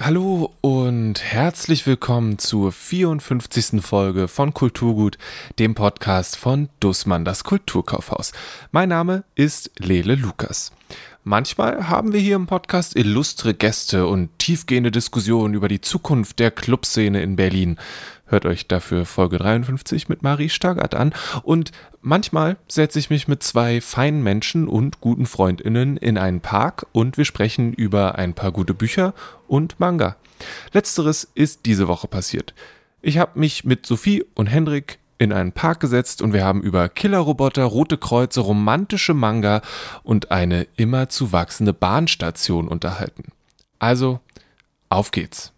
Hallo und herzlich willkommen zur 54. Folge von Kulturgut, dem Podcast von Dussmann, das Kulturkaufhaus. Mein Name ist Lele Lukas. Manchmal haben wir hier im Podcast illustre Gäste und tiefgehende Diskussionen über die Zukunft der Clubszene in Berlin. Hört euch dafür Folge 53 mit Marie Stargard an. Und manchmal setze ich mich mit zwei feinen Menschen und guten Freundinnen in einen Park und wir sprechen über ein paar gute Bücher und Manga. Letzteres ist diese Woche passiert. Ich habe mich mit Sophie und Hendrik in einen Park gesetzt und wir haben über Killerroboter, rote Kreuze, romantische Manga und eine immer zu wachsende Bahnstation unterhalten. Also, auf geht's.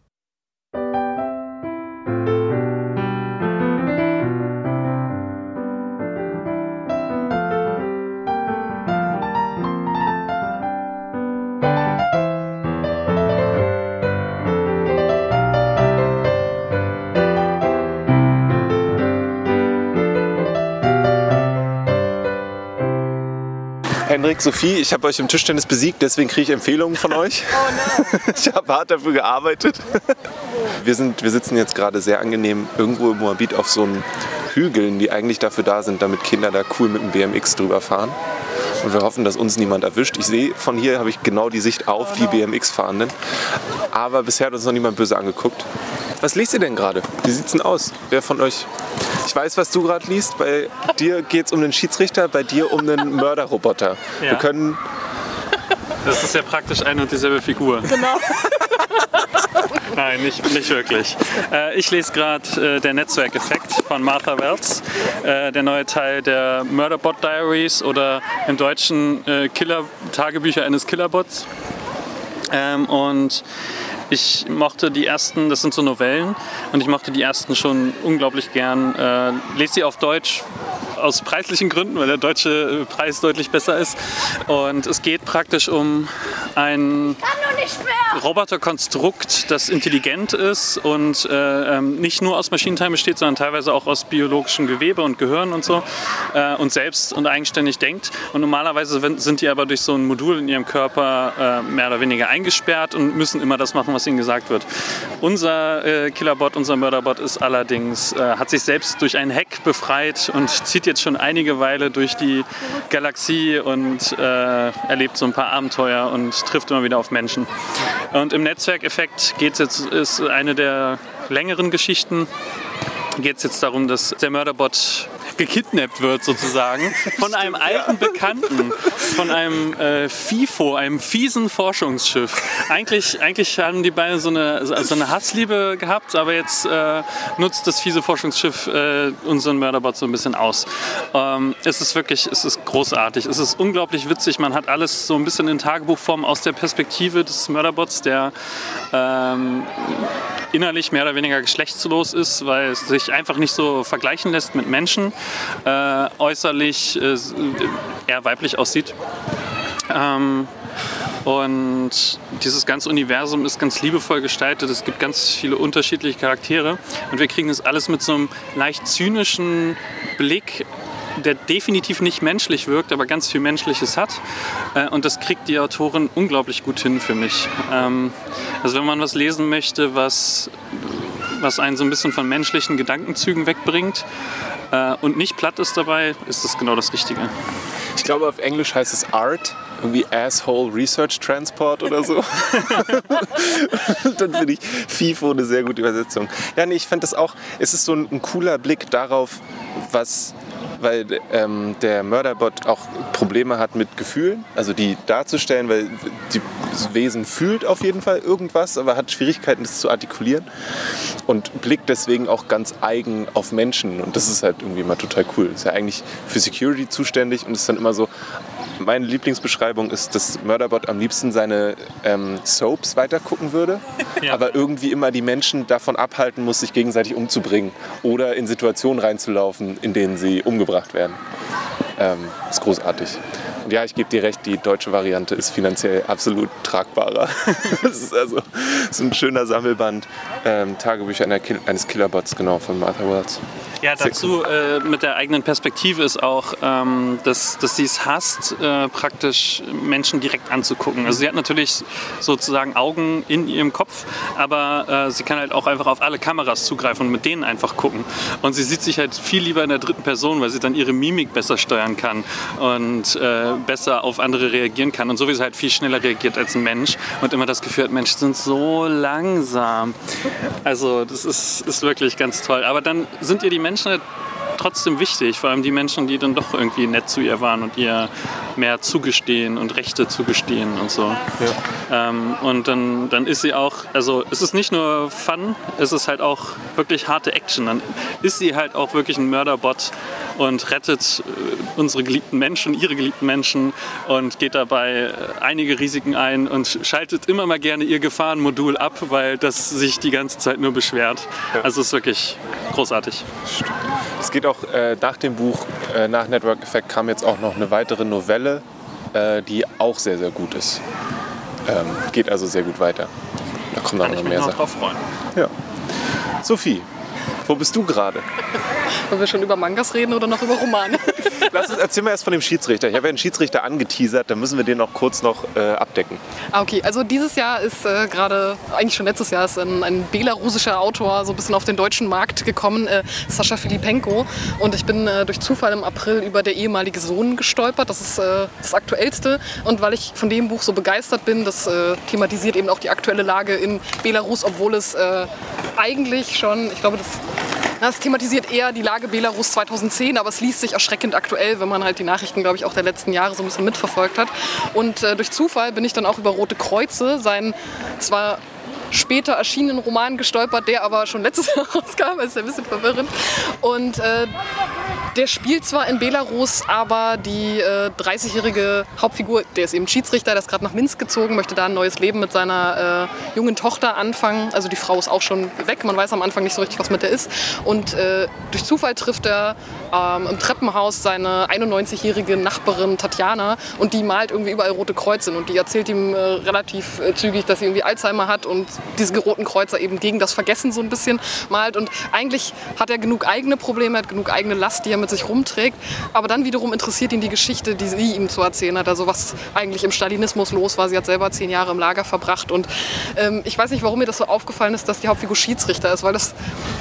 Hendrik, Sophie, ich habe euch im Tischtennis besiegt, deswegen kriege ich Empfehlungen von euch. Oh no. Ich habe hart dafür gearbeitet. Wir, sind, wir sitzen jetzt gerade sehr angenehm irgendwo im Moabit auf so einen Hügeln, die eigentlich dafür da sind, damit Kinder da cool mit dem BMX drüber fahren. Und wir hoffen, dass uns niemand erwischt. Ich sehe, von hier habe ich genau die Sicht auf die BMX-Fahrenden. Aber bisher hat uns noch niemand böse angeguckt. Was liest ihr denn gerade? Wie sieht's denn aus? Wer von euch? Ich weiß, was du gerade liest. Bei dir geht es um den Schiedsrichter, bei dir um den Mörderroboter. Ja. Wir können. Das ist ja praktisch eine und dieselbe Figur. Genau. Nein, nicht, nicht wirklich. Äh, ich lese gerade äh, Der Netzwerkeffekt von Martha Wells, äh, der neue Teil der Murderbot Diaries oder im Deutschen äh, Killer Tagebücher eines Killerbots. Ähm, und ich mochte die ersten, das sind so Novellen, und ich mochte die ersten schon unglaublich gern. Äh, lese sie auf Deutsch aus preislichen Gründen, weil der deutsche Preis deutlich besser ist. Und es geht praktisch um ein Roboterkonstrukt, das intelligent ist und äh, ähm, nicht nur aus Maschinenteilen besteht, sondern teilweise auch aus biologischem Gewebe und Gehirn und so äh, und selbst und eigenständig denkt. Und normalerweise sind die aber durch so ein Modul in ihrem Körper äh, mehr oder weniger eingesperrt und müssen immer das machen, was ihnen gesagt wird. Unser äh, Killerbot, unser Mörderbot ist allerdings, äh, hat sich selbst durch einen Hack befreit und zieht jetzt schon einige Weile durch die Galaxie und äh, erlebt so ein paar Abenteuer und trifft immer wieder auf Menschen. Und im Netzwerkeffekt geht es jetzt, ist eine der längeren Geschichten, geht es jetzt darum, dass der Mörderbot gekidnappt wird sozusagen von einem alten Bekannten, von einem äh, FIFO, einem fiesen Forschungsschiff. Eigentlich, eigentlich haben die beiden so eine, so eine Hassliebe gehabt, aber jetzt äh, nutzt das fiese Forschungsschiff äh, unseren Mörderbot so ein bisschen aus. Ähm, es ist wirklich, es ist großartig, es ist unglaublich witzig. Man hat alles so ein bisschen in Tagebuchform aus der Perspektive des Mörderbots, der ähm, innerlich mehr oder weniger geschlechtslos ist, weil es sich einfach nicht so vergleichen lässt mit Menschen, äh, äußerlich äh, eher weiblich aussieht. Ähm, und dieses ganze Universum ist ganz liebevoll gestaltet. Es gibt ganz viele unterschiedliche Charaktere. Und wir kriegen das alles mit so einem leicht zynischen Blick der definitiv nicht menschlich wirkt, aber ganz viel Menschliches hat. Äh, und das kriegt die Autorin unglaublich gut hin für mich. Ähm, also wenn man was lesen möchte, was, was einen so ein bisschen von menschlichen Gedankenzügen wegbringt äh, und nicht platt ist dabei, ist das genau das Richtige. Ich glaube, auf Englisch heißt es Art, irgendwie Asshole Research Transport oder so. dann finde ich FIFO eine sehr gute Übersetzung. Ja, nee, ich fand das auch, es ist so ein, ein cooler Blick darauf, was weil ähm, der Mörderbot auch Probleme hat mit Gefühlen, also die darzustellen, weil das Wesen fühlt auf jeden Fall irgendwas, aber hat Schwierigkeiten, das zu artikulieren und blickt deswegen auch ganz eigen auf Menschen und das ist halt irgendwie immer total cool. Ist ja eigentlich für Security zuständig und ist dann immer so, meine Lieblingsbeschreibung ist, dass Murderbot am liebsten seine ähm, Soaps weitergucken würde, ja. aber irgendwie immer die Menschen davon abhalten muss, sich gegenseitig umzubringen oder in Situationen reinzulaufen, in denen sie umgebracht werden. Ähm, ist großartig. Ja, ich gebe dir recht, die deutsche Variante ist finanziell absolut tragbarer. das ist also so ein schöner Sammelband. Ähm, Tagebücher eines Killerbots, genau, von Martha Wells. Ja, dazu äh, mit der eigenen Perspektive ist auch, ähm, dass, dass sie es hasst, äh, praktisch Menschen direkt anzugucken. Also sie hat natürlich sozusagen Augen in ihrem Kopf, aber äh, sie kann halt auch einfach auf alle Kameras zugreifen und mit denen einfach gucken. Und sie sieht sich halt viel lieber in der dritten Person, weil sie dann ihre Mimik besser steuern kann und äh, besser auf andere reagieren kann. Und sowieso halt viel schneller reagiert als ein Mensch und immer das Gefühl hat, Menschen sind so langsam. Also das ist, ist wirklich ganz toll. Aber dann sind ihr die Menschen Menschen halt trotzdem wichtig, vor allem die Menschen, die dann doch irgendwie nett zu ihr waren und ihr mehr zugestehen und Rechte zugestehen und so. Ja. Ähm, und dann, dann ist sie auch, also es ist nicht nur Fun, es ist halt auch wirklich harte Action. Dann ist sie halt auch wirklich ein Mörderbot und rettet äh, unsere geliebten Menschen, ihre geliebten Menschen und geht dabei äh, einige Risiken ein und schaltet immer mal gerne ihr Gefahrenmodul ab, weil das sich die ganze Zeit nur beschwert. Ja. Also es ist wirklich großartig. Es geht auch äh, nach dem Buch, äh, nach Network Effect kam jetzt auch noch eine weitere Novelle, äh, die auch sehr, sehr gut ist. Ähm, geht also sehr gut weiter. Da kommen dann noch mehr Sachen. Drauf freuen. Ja. Sophie, wo bist du gerade? Wollen wir schon über Mangas reden oder noch über Romane? Lass uns erzähl mal erst von dem Schiedsrichter. Ich habe ja einen Schiedsrichter angeteasert, dann müssen wir den noch kurz noch äh, abdecken. Ah, okay. Also dieses Jahr ist äh, gerade, eigentlich schon letztes Jahr, ist ein, ein belarusischer Autor so ein bisschen auf den deutschen Markt gekommen, äh, Sascha Filipenko. Und ich bin äh, durch Zufall im April über Der ehemalige Sohn gestolpert. Das ist äh, das aktuellste. Und weil ich von dem Buch so begeistert bin, das äh, thematisiert eben auch die aktuelle Lage in Belarus, obwohl es eigentlich schon, ich glaube, das das thematisiert eher die Lage Belarus 2010, aber es liest sich erschreckend aktuell, wenn man halt die Nachrichten, glaube ich, auch der letzten Jahre so ein bisschen mitverfolgt hat. Und äh, durch Zufall bin ich dann auch über Rote Kreuze, sein zwar später erschienenen Roman gestolpert, der aber schon letztes Jahr rauskam. Ist ein bisschen verwirrend. Und äh, der spielt zwar in Belarus, aber die äh, 30-jährige Hauptfigur, der ist eben Schiedsrichter, der ist gerade nach Minsk gezogen, möchte da ein neues Leben mit seiner äh, jungen Tochter anfangen. Also die Frau ist auch schon weg, man weiß am Anfang nicht so richtig, was mit der ist. Und äh, durch Zufall trifft er ähm, im Treppenhaus seine 91-jährige Nachbarin Tatjana und die malt irgendwie überall rote Kreuze und die erzählt ihm äh, relativ äh, zügig, dass sie irgendwie Alzheimer hat und diese roten Kreuzer eben gegen das Vergessen so ein bisschen malt. Und eigentlich hat er genug eigene Probleme, hat genug eigene Last, die er mit sich rumträgt. Aber dann wiederum interessiert ihn die Geschichte, die sie ihm zu erzählen hat. Also was eigentlich im Stalinismus los war. Sie hat selber zehn Jahre im Lager verbracht. Und ähm, ich weiß nicht, warum mir das so aufgefallen ist, dass die Hauptfigur Schiedsrichter ist. Weil das,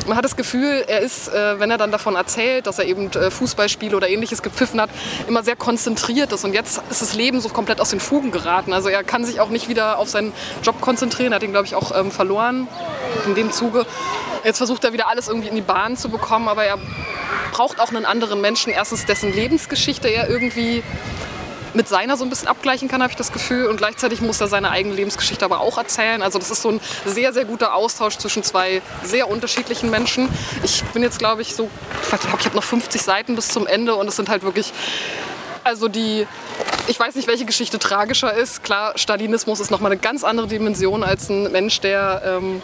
man hat das Gefühl, er ist, äh, wenn er dann davon erzählt, dass er eben äh, Fußballspiele oder ähnliches gepfiffen hat, immer sehr konzentriert ist. Und jetzt ist das Leben so komplett aus den Fugen geraten. Also er kann sich auch nicht wieder auf seinen Job konzentrieren. Er hat ihn, glaube ich, auch ähm, verloren in dem Zuge. Jetzt versucht er wieder alles irgendwie in die Bahn zu bekommen, aber er braucht auch einen anderen Menschen. Erstens, dessen Lebensgeschichte er irgendwie mit seiner so ein bisschen abgleichen kann, habe ich das Gefühl. Und gleichzeitig muss er seine eigene Lebensgeschichte aber auch erzählen. Also das ist so ein sehr, sehr guter Austausch zwischen zwei sehr unterschiedlichen Menschen. Ich bin jetzt, glaube ich, so, ich glaube, ich habe noch 50 Seiten bis zum Ende und es sind halt wirklich, also die, ich weiß nicht, welche Geschichte tragischer ist. Klar, Stalinismus ist nochmal eine ganz andere Dimension als ein Mensch, der ähm,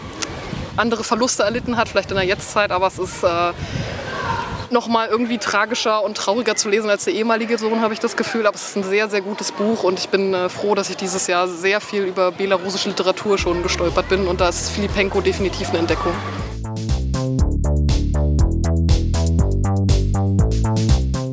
andere Verluste erlitten hat, vielleicht in der Jetztzeit, aber es ist äh, noch mal irgendwie tragischer und trauriger zu lesen als der ehemalige Sohn, habe ich das Gefühl. Aber es ist ein sehr, sehr gutes Buch und ich bin äh, froh, dass ich dieses Jahr sehr viel über belarussische Literatur schon gestolpert bin und da ist Filipenko definitiv eine Entdeckung.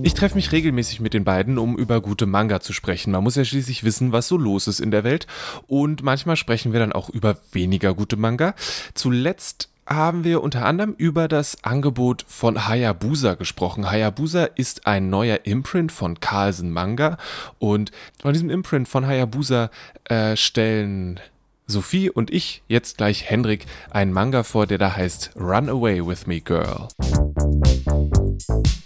Ich treffe mich regelmäßig mit den beiden, um über gute Manga zu sprechen. Man muss ja schließlich wissen, was so los ist in der Welt. Und manchmal sprechen wir dann auch über weniger gute Manga. Zuletzt haben wir unter anderem über das Angebot von Hayabusa gesprochen. Hayabusa ist ein neuer Imprint von Carlsen Manga und von diesem Imprint von Hayabusa äh, stellen Sophie und ich, jetzt gleich Hendrik, einen Manga vor, der da heißt Run Away With Me Girl. Du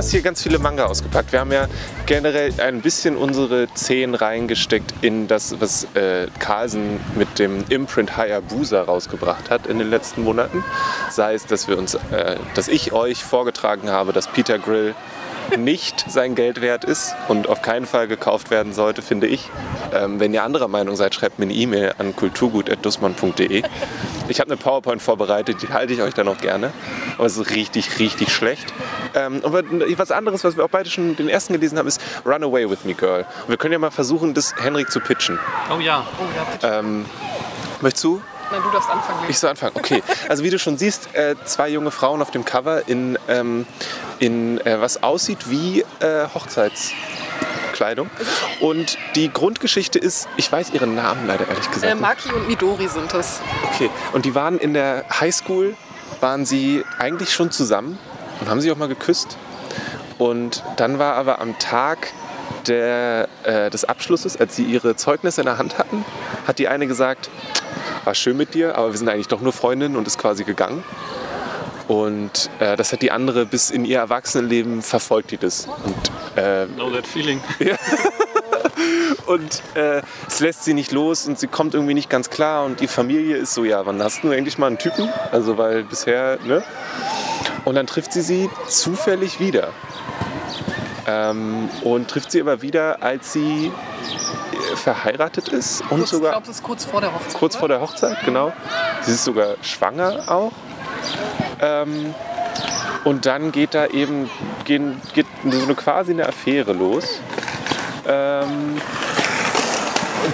hast hier ganz viele Manga ausgepackt. Wir haben ja generell ein bisschen unsere Zehen reingesteckt in das, was äh, Carlsen mit dem Imprint Hayabusa rausgebracht hat in den letzten Monaten. Sei es, dass wir uns, äh, dass ich euch vorgetragen habe, dass Peter Grill nicht sein Geld wert ist und auf keinen Fall gekauft werden sollte, finde ich. Ähm, wenn ihr anderer Meinung seid, schreibt mir eine E-Mail an kulturgut.dussmann.de. Ich habe eine PowerPoint vorbereitet, die halte ich euch dann auch gerne. Aber es ist richtig, richtig schlecht. Ähm, aber was anderes, was wir auch beide schon den ersten gelesen haben, ist Run Away With Me Girl. Und wir können ja mal versuchen, das Henrik zu pitchen. Oh ja. Oh ja. Ähm, möchtest du? Nein, du darfst anfangen. Ich soll anfangen, okay. Also wie du schon siehst, äh, zwei junge Frauen auf dem Cover in, ähm, in äh, was aussieht wie äh, Hochzeitskleidung. Und die Grundgeschichte ist, ich weiß ihren Namen leider ehrlich gesagt. Äh. Maki und Midori sind es. Okay. Und die waren in der Highschool, waren sie eigentlich schon zusammen und haben sich auch mal geküsst. Und dann war aber am Tag der, äh, des Abschlusses, als sie ihre Zeugnisse in der Hand hatten, hat die eine gesagt, war schön mit dir, aber wir sind eigentlich doch nur Freundinnen und ist quasi gegangen. Und äh, das hat die andere bis in ihr Erwachsenenleben verfolgt, die das. Und äh, Know that feeling. und äh, es lässt sie nicht los und sie kommt irgendwie nicht ganz klar und die Familie ist so, ja, wann hast du endlich mal einen Typen? Also weil bisher, ne? Und dann trifft sie sie zufällig wieder. Ähm, und trifft sie aber wieder, als sie äh, verheiratet ist und Kurz, ich sogar glaube, das ist kurz vor der Hochzeit. kurz oder? vor der Hochzeit, genau. Sie ist sogar schwanger auch. Ähm, und dann geht da eben gehen, geht so eine quasi eine Affäre los, ähm,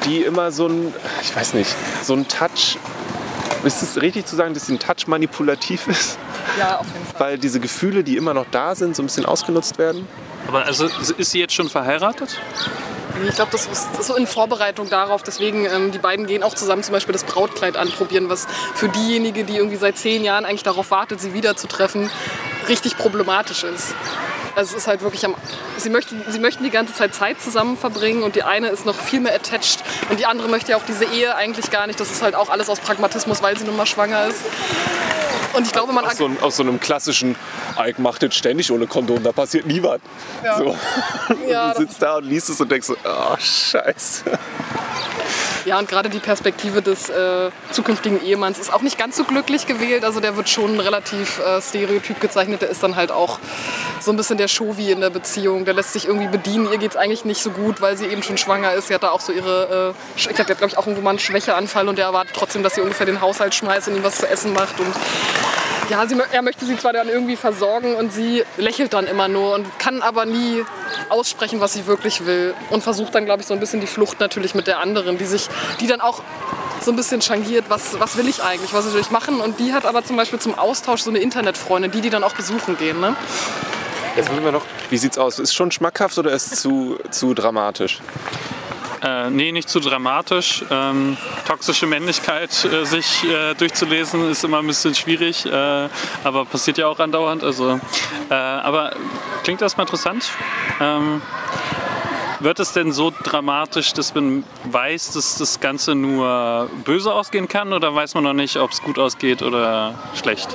die immer so ein, ich weiß nicht, so ein Touch. Ist es richtig zu sagen, dass sie ein Touch manipulativ ist? Ja, auf jeden Fall. Weil diese Gefühle, die immer noch da sind, so ein bisschen ausgenutzt werden? Aber also ist sie jetzt schon verheiratet? Nee, Ich glaube, das ist, so in Vorbereitung darauf. Deswegen, ähm, die beiden gehen auch zusammen zum Beispiel das Brautkleid anprobieren, was für diejenige, die irgendwie seit zehn Jahren eigentlich darauf wartet, sie wiederzutreffen, richtig problematisch ist. Also es ist halt wirklich am. Sie möchten, sie möchten die ganze Zeit Zeit zusammen verbringen und die eine ist noch viel mehr attached und die andere möchte ja auch diese Ehe eigentlich gar nicht. Das ist halt auch alles aus Pragmatismus, weil sie nun mal schwanger ist. Und ich glaube, man Aus so, einem- aus so einem klassischen, Ike macht das ständig ohne Kondom, da passiert nie was. Ja. So. Ja, du sitzt da und liest es und denkst so, oh, scheiße. Ja, und gerade die Perspektive des äh, zukünftigen Ehemanns ist auch nicht ganz so glücklich gewählt. Also der wird schon relativ äh, stereotyp gezeichnet. Der ist dann halt auch so ein bisschen der Shovi in der Beziehung. Der lässt sich irgendwie bedienen. Ihr geht es eigentlich nicht so gut, weil sie eben schon schwanger ist. Sie hat da auch so ihre, äh, ich glaube, glaube ich, auch irgendwo mal einen Schwächeanfall und der erwartet trotzdem, dass sie ungefähr den Haushalt schmeißt und ihm was zu essen macht. Und ja, sie, er möchte sie zwar dann irgendwie versorgen und sie lächelt dann immer nur und kann aber nie aussprechen, was sie wirklich will. Und versucht dann, glaube ich, so ein bisschen die Flucht natürlich mit der anderen, die sich, die dann auch so ein bisschen changiert, was, was will ich eigentlich, was will ich machen. Und die hat aber zum Beispiel zum Austausch so eine Internetfreundin, die die dann auch besuchen gehen. Ne? Jetzt wir noch, wie sieht's aus? Ist schon schmackhaft oder ist es zu, zu dramatisch? Äh, nee, nicht zu dramatisch. Ähm, toxische Männlichkeit äh, sich äh, durchzulesen ist immer ein bisschen schwierig, äh, aber passiert ja auch andauernd. Also, äh, aber klingt erstmal interessant. Ähm, wird es denn so dramatisch, dass man weiß, dass das Ganze nur böse ausgehen kann oder weiß man noch nicht, ob es gut ausgeht oder schlecht?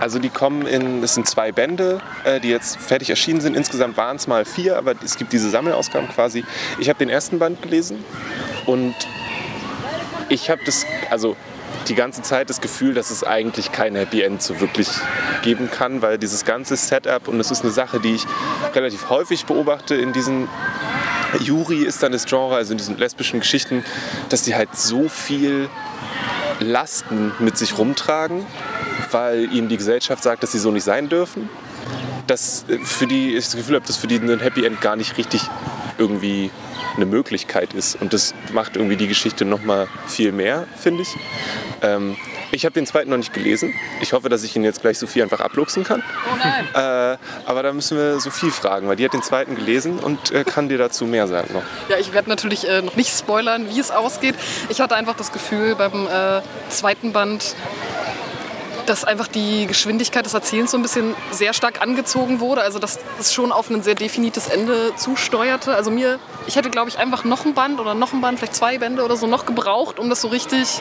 Also die kommen in, es sind zwei Bände, äh, die jetzt fertig erschienen sind. Insgesamt waren es mal vier, aber es gibt diese Sammelausgaben quasi. Ich habe den ersten Band gelesen und ich habe das, also die ganze Zeit das Gefühl, dass es eigentlich kein Happy End so wirklich geben kann, weil dieses ganze Setup und es ist eine Sache, die ich relativ häufig beobachte in diesen Yuri ist dann das Genre, also in diesen lesbischen Geschichten, dass die halt so viel Lasten mit sich rumtragen, weil ihnen die Gesellschaft sagt, dass sie so nicht sein dürfen. Dass äh, für die, ich das Gefühl habe, dass für die ein Happy End gar nicht richtig irgendwie eine Möglichkeit ist. Und das macht irgendwie die Geschichte noch mal viel mehr, finde ich. Ähm, ich habe den zweiten noch nicht gelesen. Ich hoffe, dass ich ihn jetzt gleich Sophie einfach abluchsen kann. Oh nein. Äh, aber da müssen wir Sophie fragen, weil die hat den zweiten gelesen und äh, kann dir dazu mehr sagen noch. Ja, ich werde natürlich äh, noch nicht spoilern, wie es ausgeht. Ich hatte einfach das Gefühl beim äh, zweiten Band, dass einfach die Geschwindigkeit des Erzählens so ein bisschen sehr stark angezogen wurde. Also dass es schon auf ein sehr definites Ende zusteuerte. Also mir, ich hätte glaube ich einfach noch ein Band oder noch ein Band, vielleicht zwei Bände oder so noch gebraucht, um das so richtig,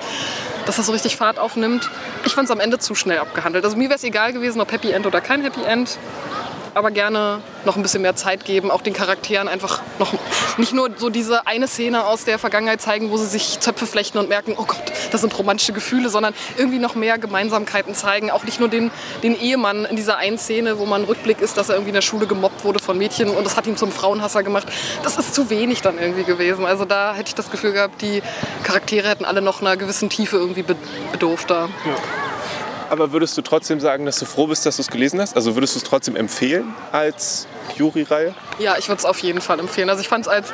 dass das so richtig Fahrt aufnimmt. Ich fand es am Ende zu schnell abgehandelt. Also mir wäre es egal gewesen, ob Happy End oder kein Happy End aber gerne noch ein bisschen mehr Zeit geben, auch den Charakteren einfach noch, nicht nur so diese eine Szene aus der Vergangenheit zeigen, wo sie sich Zöpfe flechten und merken, oh Gott, das sind romantische Gefühle, sondern irgendwie noch mehr Gemeinsamkeiten zeigen. Auch nicht nur den, den Ehemann in dieser einen Szene, wo man Rückblick ist, dass er irgendwie in der Schule gemobbt wurde von Mädchen und das hat ihn zum Frauenhasser gemacht. Das ist zu wenig dann irgendwie gewesen. Also da hätte ich das Gefühl gehabt, die Charaktere hätten alle noch einer gewissen Tiefe irgendwie bedurft da. Ja. Aber würdest du trotzdem sagen, dass du froh bist, dass du es gelesen hast? Also würdest du es trotzdem empfehlen als Jury-Reihe? Ja, ich würde es auf jeden Fall empfehlen. Also ich fand es als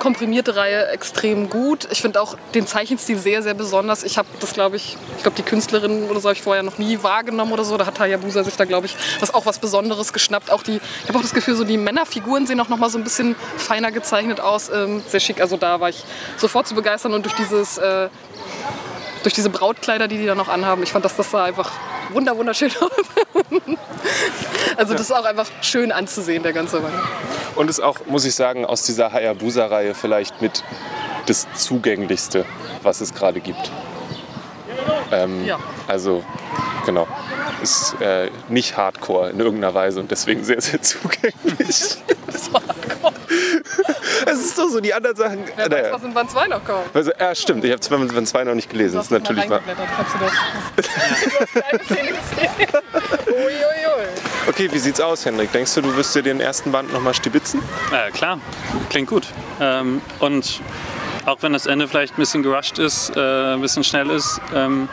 komprimierte Reihe extrem gut. Ich finde auch den Zeichenstil sehr, sehr besonders. Ich habe das, glaube ich, ich glaube, die Künstlerin oder so habe ich vorher noch nie wahrgenommen oder so. Da hat Hayabusa sich da, glaube ich, das auch was Besonderes geschnappt. Auch die, ich habe auch das Gefühl, so die Männerfiguren sehen auch noch mal so ein bisschen feiner gezeichnet aus. Ähm, sehr schick. Also da war ich sofort zu begeistern und durch dieses äh, durch diese Brautkleider, die die da noch anhaben. Ich fand, dass das sah einfach wunder wunderschön aus. also das ist auch einfach schön anzusehen, der ganze Mann. Und ist auch, muss ich sagen, aus dieser Hayabusa-Reihe vielleicht mit das zugänglichste, was es gerade gibt. Ähm, ja. Also, genau. Ist äh, nicht hardcore in irgendeiner Weise und deswegen sehr, sehr zugänglich. Das war hardcore. Es ist doch so, die anderen Sachen. Wer naja. weiß, was in Band 2 noch kommt. Also, ja, stimmt. Ich habe Band 2 noch nicht gelesen. Das ist natürlich du das? okay, wie sieht's aus, Henrik? Denkst du, du wirst dir den ersten Band nochmal stibitzen? Äh, klar, klingt gut. Ähm, und auch wenn das Ende vielleicht ein bisschen gerusht ist, äh, ein bisschen schnell ist, ähm,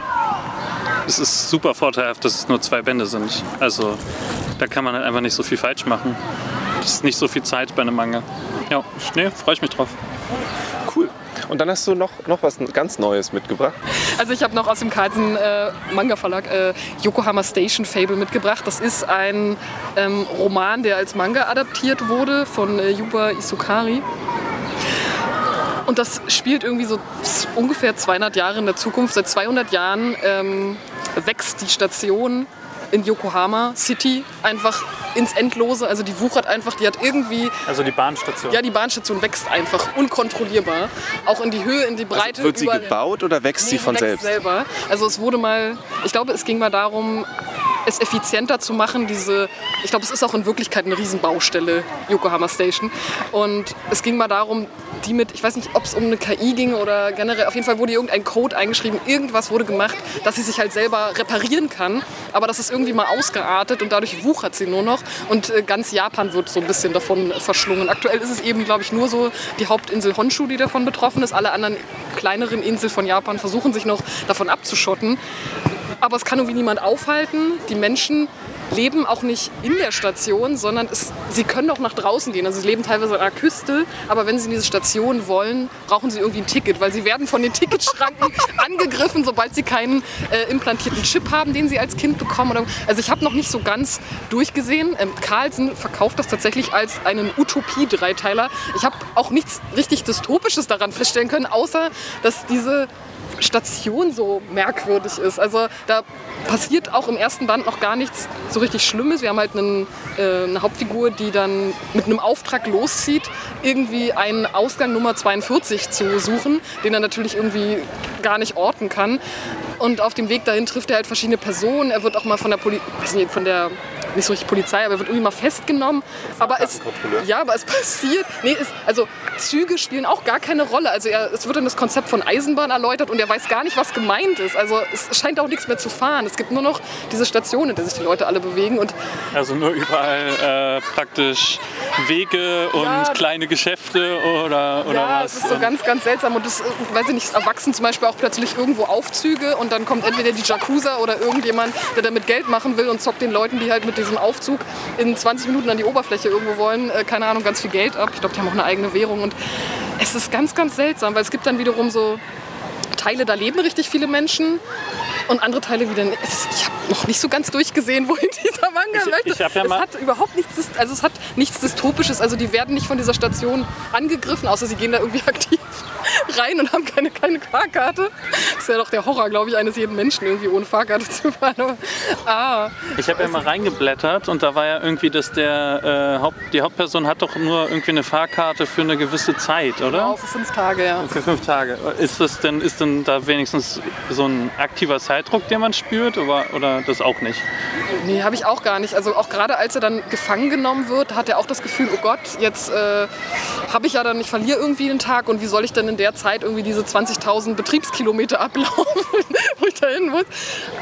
es ist super vorteilhaft, dass es nur zwei Bände sind. Also da kann man halt einfach nicht so viel falsch machen. Es ist nicht so viel Zeit bei einem Manga. Ja, nee, freue ich mich drauf. Cool. Und dann hast du noch, noch was ganz Neues mitgebracht. Also ich habe noch aus dem Carlsen äh, Manga Verlag äh, Yokohama Station Fable mitgebracht. Das ist ein ähm, Roman, der als Manga adaptiert wurde von äh, Yuba Isukari. Und das spielt irgendwie so ungefähr 200 Jahre in der Zukunft. Seit 200 Jahren ähm, wächst die Station in Yokohama City einfach ins Endlose. Also die wuchert einfach, die hat irgendwie. Also die Bahnstation. Ja, die Bahnstation wächst einfach unkontrollierbar. Auch in die Höhe, in die Breite. Also wird sie gebaut oder wächst nee, sie von wächst selbst? selber. Also es wurde mal, ich glaube, es ging mal darum, es effizienter zu machen. Diese, ich glaube, es ist auch in Wirklichkeit eine Riesenbaustelle, Yokohama Station. Und es ging mal darum, die mit, ich weiß nicht, ob es um eine KI ging oder generell, auf jeden Fall wurde irgendein Code eingeschrieben, irgendwas wurde gemacht, dass sie sich halt selber reparieren kann. Aber das ist irgendwie mal ausgeartet und dadurch wuchert sie nur noch. Und äh, ganz Japan wird so ein bisschen davon verschlungen. Aktuell ist es eben, glaube ich, nur so die Hauptinsel Honshu, die davon betroffen ist. Alle anderen kleineren Inseln von Japan versuchen sich noch davon abzuschotten. Aber es kann irgendwie niemand aufhalten. Die Menschen leben auch nicht in der Station, sondern es, sie können auch nach draußen gehen. Also sie leben teilweise an der Küste, aber wenn sie in diese Station wollen, brauchen sie irgendwie ein Ticket, weil sie werden von den Ticketschranken angegriffen, sobald sie keinen äh, implantierten Chip haben, den sie als Kind bekommen. Also ich habe noch nicht so ganz durchgesehen. Ähm, Carlsen verkauft das tatsächlich als einen Utopie-Dreiteiler. Ich habe auch nichts richtig Dystopisches daran feststellen können, außer dass diese Station so merkwürdig ist. Also da passiert auch im ersten Band noch gar nichts so richtig Schlimmes. Wir haben halt einen, äh, eine Hauptfigur, die dann mit einem Auftrag loszieht, irgendwie einen Ausgang Nummer 42 zu suchen, den er natürlich irgendwie gar nicht orten kann. Und auf dem Weg dahin trifft er halt verschiedene Personen. Er wird auch mal von der, Poli von der nicht so richtig Polizei, aber er wird irgendwie mal festgenommen. Aber es, ja, aber es passiert. Nee, es, also Züge spielen auch gar keine Rolle. Also er, es wird dann das Konzept von Eisenbahn erläutert und er weiß gar nicht, was gemeint ist. Also es scheint auch nichts mehr zu fahren. Es gibt nur noch diese Stationen, in der sich die Leute alle bewegen. Und also nur überall äh, praktisch Wege und ja, kleine Geschäfte oder, oder ja, was? es ist so ganz, ganz seltsam. Und das, äh, weiß ich nicht, erwachsen zum Beispiel auch plötzlich irgendwo Aufzüge und dann kommt entweder die Jakuza oder irgendjemand, der damit Geld machen will und zockt den Leuten, die halt mit diesem Aufzug in 20 Minuten an die Oberfläche irgendwo wollen, äh, keine Ahnung, ganz viel Geld ab. Ich glaube, die haben auch eine eigene Währung. Und es ist ganz, ganz seltsam, weil es gibt dann wiederum so Teile, da leben richtig viele Menschen und andere Teile wieder nicht. Ich habe noch nicht so ganz durchgesehen, wohin dieser Manga ich, möchte. Ich ja es hat überhaupt nichts, also es hat nichts Dystopisches. Also die werden nicht von dieser Station angegriffen, außer sie gehen da irgendwie aktiv rein und haben keine, keine Fahrkarte. Das ist ja doch der Horror, glaube ich, eines jeden Menschen, irgendwie ohne Fahrkarte zu fahren. Ah, ich habe ja mal reingeblättert und da war ja irgendwie, dass der äh, Haupt, die Hauptperson hat doch nur irgendwie eine Fahrkarte für eine gewisse Zeit, oder? Genau, für fünf Tage, ja. Für fünf Tage. Ist das denn, ist denn da wenigstens so ein aktiver Zeitdruck, den man spürt oder, oder das auch nicht? Nee, habe ich auch gar nicht. Also auch gerade als er dann gefangen genommen wird, hat er auch das Gefühl, oh Gott, jetzt äh, habe ich ja dann, ich verliere irgendwie einen Tag und wie soll ich denn in der Zeit irgendwie diese 20.000 Betriebskilometer ablaufen, wo ich da hin muss.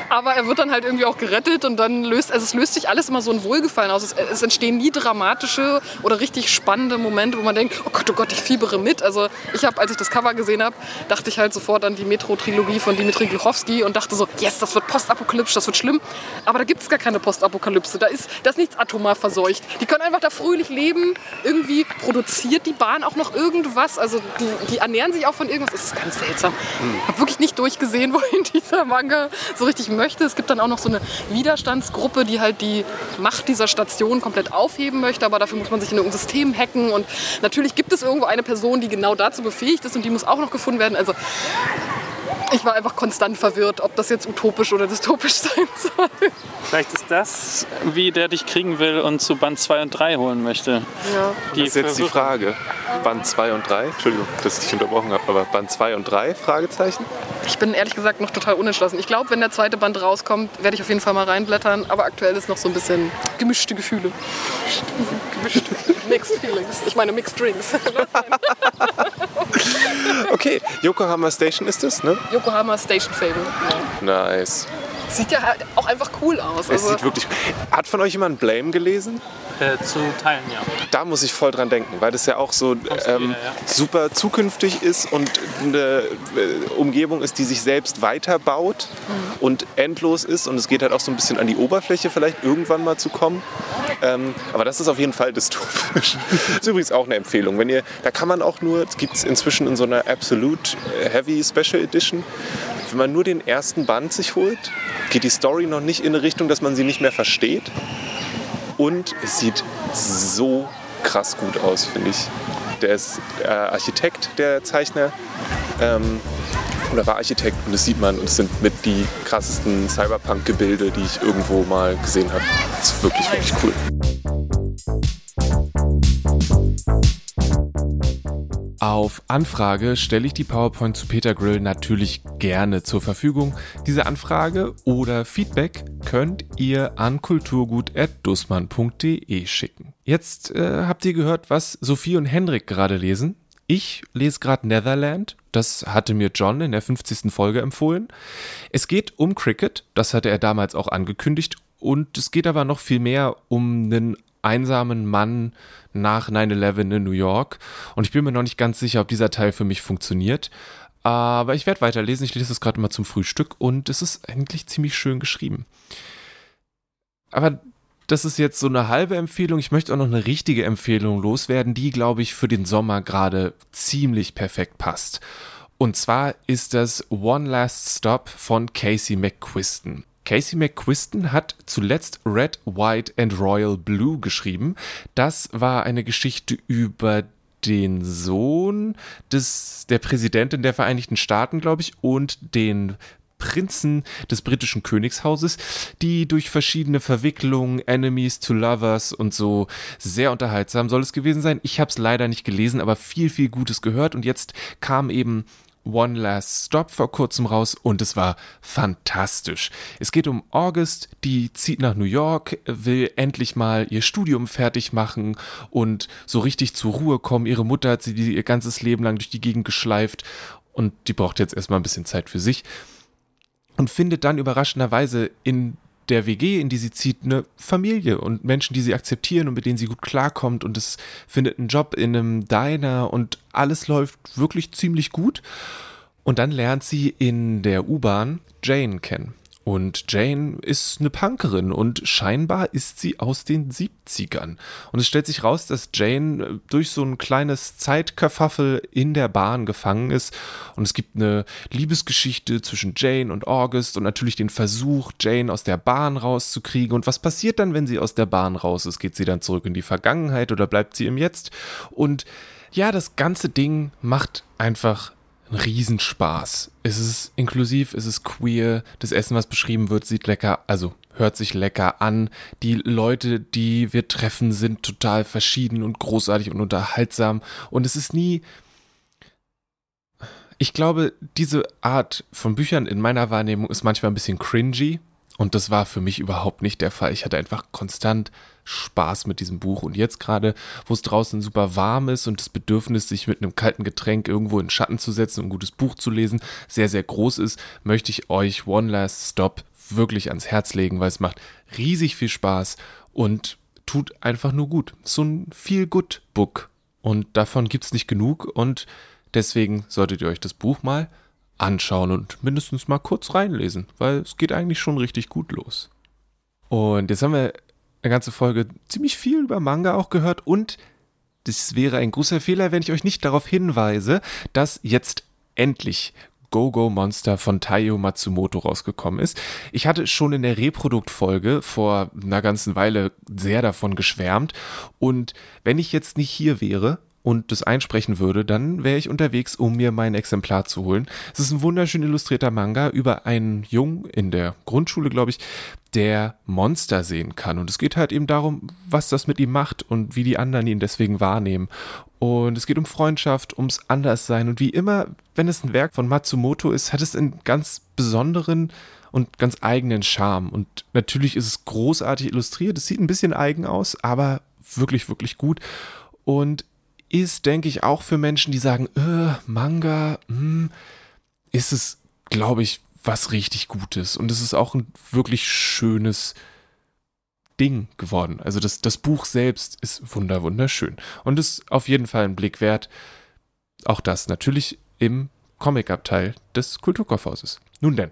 Aber er wird dann halt irgendwie auch gerettet und dann löst, also es löst sich alles immer so ein Wohlgefallen aus. Es, es entstehen nie dramatische oder richtig spannende Momente, wo man denkt, oh Gott, oh Gott, ich fiebere mit. Also ich habe, als ich das Cover gesehen habe, dachte ich halt sofort an die Metro-Trilogie von Dimitri Gluchowski und dachte so, yes, das wird postapokalyptisch, das wird schlimm. Aber da gibt es gar keine Postapokalypse. Da ist, da ist nichts atomar verseucht. Die können einfach da fröhlich leben. Irgendwie produziert die Bahn auch noch irgendwas. Also die, die ernähren sich auch von irgendwas. Das ist ganz seltsam. Ich habe wirklich nicht durchgesehen, wohin dieser Manga so richtig möchte. Es gibt dann auch noch so eine Widerstandsgruppe, die halt die Macht dieser Station komplett aufheben möchte. Aber dafür muss man sich in ein System hacken. Und natürlich gibt es irgendwo eine Person, die genau dazu befähigt ist und die muss auch noch gefunden werden. Also ich war einfach konstant verwirrt, ob das jetzt utopisch oder dystopisch sein soll. Vielleicht ist das, wie der dich kriegen will und zu Band 2 und 3 holen möchte. Ja. Die das ist jetzt die Frage. Band 2 und 3? Entschuldigung, dass ich dich unterbrochen habe, aber Band 2 und 3? Fragezeichen? Ich bin ehrlich gesagt noch total unentschlossen. Ich glaube, wenn der zweite Band rauskommt, werde ich auf jeden Fall mal reinblättern, aber aktuell ist noch so ein bisschen gemischte Gefühle. gemischte Mixed Feelings. Ich meine Mixed Drinks. okay, Yokohama Station ist es, ne? Yokohama Station Fable. Ja. Nice. Sieht ja halt auch einfach cool aus. Es also sieht wirklich. Hat von euch jemand Blame gelesen? Äh, zu teilen, ja. Da muss ich voll dran denken, weil das ja auch so ähm, wieder, ja. super zukünftig ist und eine äh, Umgebung ist, die sich selbst weiterbaut mhm. und endlos ist und es geht halt auch so ein bisschen an die Oberfläche vielleicht irgendwann mal zu kommen. Ähm, aber das ist auf jeden Fall dystopisch. das ist übrigens auch eine Empfehlung. Wenn ihr, da kann man auch nur, es gibt es inzwischen in so einer Absolute Heavy Special Edition, wenn man nur den ersten Band sich holt, geht die Story noch nicht in eine Richtung, dass man sie nicht mehr versteht. Und es sieht so krass gut aus, finde ich. Der ist äh, Architekt, der Zeichner. Ähm, oder war Architekt und das sieht man und es sind mit die krassesten Cyberpunk-Gebilde, die ich irgendwo mal gesehen habe. Das ist wirklich, wirklich cool. Auf Anfrage stelle ich die PowerPoint zu Peter Grill natürlich gerne zur Verfügung. Diese Anfrage oder Feedback könnt ihr an kulturgut.dussmann.de schicken. Jetzt äh, habt ihr gehört, was Sophie und Henrik gerade lesen. Ich lese gerade Netherland. Das hatte mir John in der 50. Folge empfohlen. Es geht um Cricket. Das hatte er damals auch angekündigt. Und es geht aber noch viel mehr um einen einsamen Mann nach 9-11 in New York. Und ich bin mir noch nicht ganz sicher, ob dieser Teil für mich funktioniert. Aber ich werde weiterlesen. Ich lese es gerade mal zum Frühstück und es ist eigentlich ziemlich schön geschrieben. Aber das ist jetzt so eine halbe Empfehlung. Ich möchte auch noch eine richtige Empfehlung loswerden, die, glaube ich, für den Sommer gerade ziemlich perfekt passt. Und zwar ist das One Last Stop von Casey McQuiston. Casey McQuiston hat zuletzt Red, White and Royal Blue geschrieben. Das war eine Geschichte über den Sohn des, der Präsidentin der Vereinigten Staaten, glaube ich, und den Prinzen des britischen Königshauses, die durch verschiedene Verwicklungen, Enemies to Lovers und so sehr unterhaltsam soll es gewesen sein. Ich habe es leider nicht gelesen, aber viel, viel Gutes gehört und jetzt kam eben One Last Stop vor kurzem raus und es war fantastisch. Es geht um August, die zieht nach New York, will endlich mal ihr Studium fertig machen und so richtig zur Ruhe kommen. Ihre Mutter hat sie ihr ganzes Leben lang durch die Gegend geschleift und die braucht jetzt erstmal ein bisschen Zeit für sich und findet dann überraschenderweise in der WG, in die sie zieht, eine Familie und Menschen, die sie akzeptieren und mit denen sie gut klarkommt und es findet einen Job in einem Diner und alles läuft wirklich ziemlich gut. Und dann lernt sie in der U-Bahn Jane kennen. Und Jane ist eine Punkerin und scheinbar ist sie aus den 70ern. Und es stellt sich raus, dass Jane äh, durch so ein kleines Zeitkerfaffel in der Bahn gefangen ist. Und es gibt eine Liebesgeschichte zwischen Jane und August und natürlich den Versuch, Jane aus der Bahn rauszukriegen. Und was passiert dann, wenn sie aus der Bahn raus ist? Geht sie dann zurück in die Vergangenheit oder bleibt sie im Jetzt? Und ja, das ganze Ding macht einfach ein Riesenspaß. Es ist inklusiv, es ist queer, das Essen, was beschrieben wird, sieht lecker, also hört sich lecker an. Die Leute, die wir treffen, sind total verschieden und großartig und unterhaltsam. Und es ist nie. Ich glaube, diese Art von Büchern in meiner Wahrnehmung ist manchmal ein bisschen cringy. Und das war für mich überhaupt nicht der Fall. Ich hatte einfach konstant Spaß mit diesem Buch. Und jetzt gerade, wo es draußen super warm ist und das Bedürfnis, sich mit einem kalten Getränk irgendwo in Schatten zu setzen und ein gutes Buch zu lesen, sehr, sehr groß ist, möchte ich euch One Last Stop wirklich ans Herz legen, weil es macht riesig viel Spaß und tut einfach nur gut. So ein Feel-Good-Book. Und davon gibt es nicht genug und deswegen solltet ihr euch das Buch mal anschauen und mindestens mal kurz reinlesen, weil es geht eigentlich schon richtig gut los. Und jetzt haben wir eine ganze Folge ziemlich viel über Manga auch gehört und das wäre ein großer Fehler, wenn ich euch nicht darauf hinweise, dass jetzt endlich Go-Go Monster von Taiyo Matsumoto rausgekommen ist. Ich hatte schon in der Reproduktfolge vor einer ganzen Weile sehr davon geschwärmt und wenn ich jetzt nicht hier wäre und das einsprechen würde, dann wäre ich unterwegs, um mir mein Exemplar zu holen. Es ist ein wunderschön illustrierter Manga über einen Jungen in der Grundschule, glaube ich, der Monster sehen kann. Und es geht halt eben darum, was das mit ihm macht und wie die anderen ihn deswegen wahrnehmen. Und es geht um Freundschaft, ums Anderssein. Und wie immer, wenn es ein Werk von Matsumoto ist, hat es einen ganz besonderen und ganz eigenen Charme. Und natürlich ist es großartig illustriert. Es sieht ein bisschen eigen aus, aber wirklich, wirklich gut. Und ist, denke ich, auch für Menschen, die sagen, äh, Manga, hm, ist es, glaube ich, was richtig Gutes. Und es ist auch ein wirklich schönes Ding geworden. Also das, das Buch selbst ist wunder, wunderschön. Und ist auf jeden Fall ein Blick wert. Auch das natürlich im Comic-Abteil des Kulturkaufhauses. Nun denn.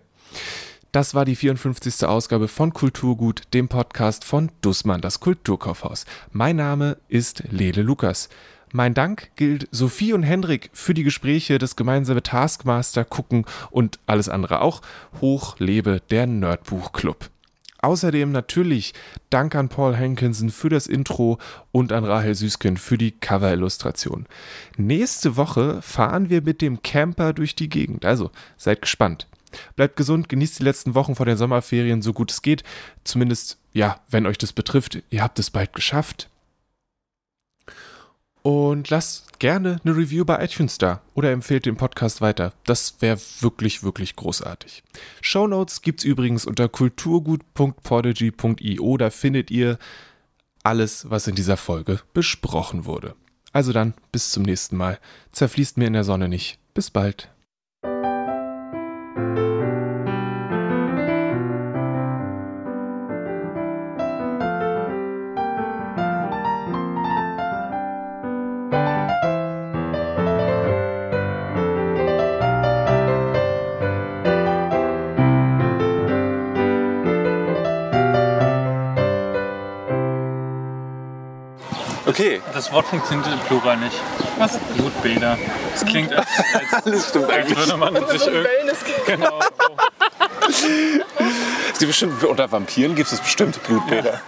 Das war die 54. Ausgabe von Kulturgut, dem Podcast von Dussmann, das Kulturkaufhaus. Mein Name ist Lele Lukas. Mein Dank gilt Sophie und Hendrik für die Gespräche, das gemeinsame Taskmaster gucken und alles andere auch. Hoch lebe der Nerdbuch-Club. Außerdem natürlich Dank an Paul Hankinson für das Intro und an Rahel Süßken für die Cover-Illustration. Nächste Woche fahren wir mit dem Camper durch die Gegend, also seid gespannt. Bleibt gesund, genießt die letzten Wochen vor den Sommerferien so gut es geht. Zumindest, ja, wenn euch das betrifft, ihr habt es bald geschafft. Und lasst gerne eine Review bei iTunes da oder empfehlt den Podcast weiter. Das wäre wirklich, wirklich großartig. Shownotes gibt's übrigens unter kulturgut.podigy.io. Da findet ihr alles, was in dieser Folge besprochen wurde. Also dann, bis zum nächsten Mal. Zerfließt mir in der Sonne nicht. Bis bald. Das Wort funktioniert im Plural nicht. Was? Blutbäder. Das klingt, als, als, Alles stimmt als würde man sich So ein irgendwie. Genau. Es gibt bestimmt, unter Vampiren gibt es bestimmt Blutbäder.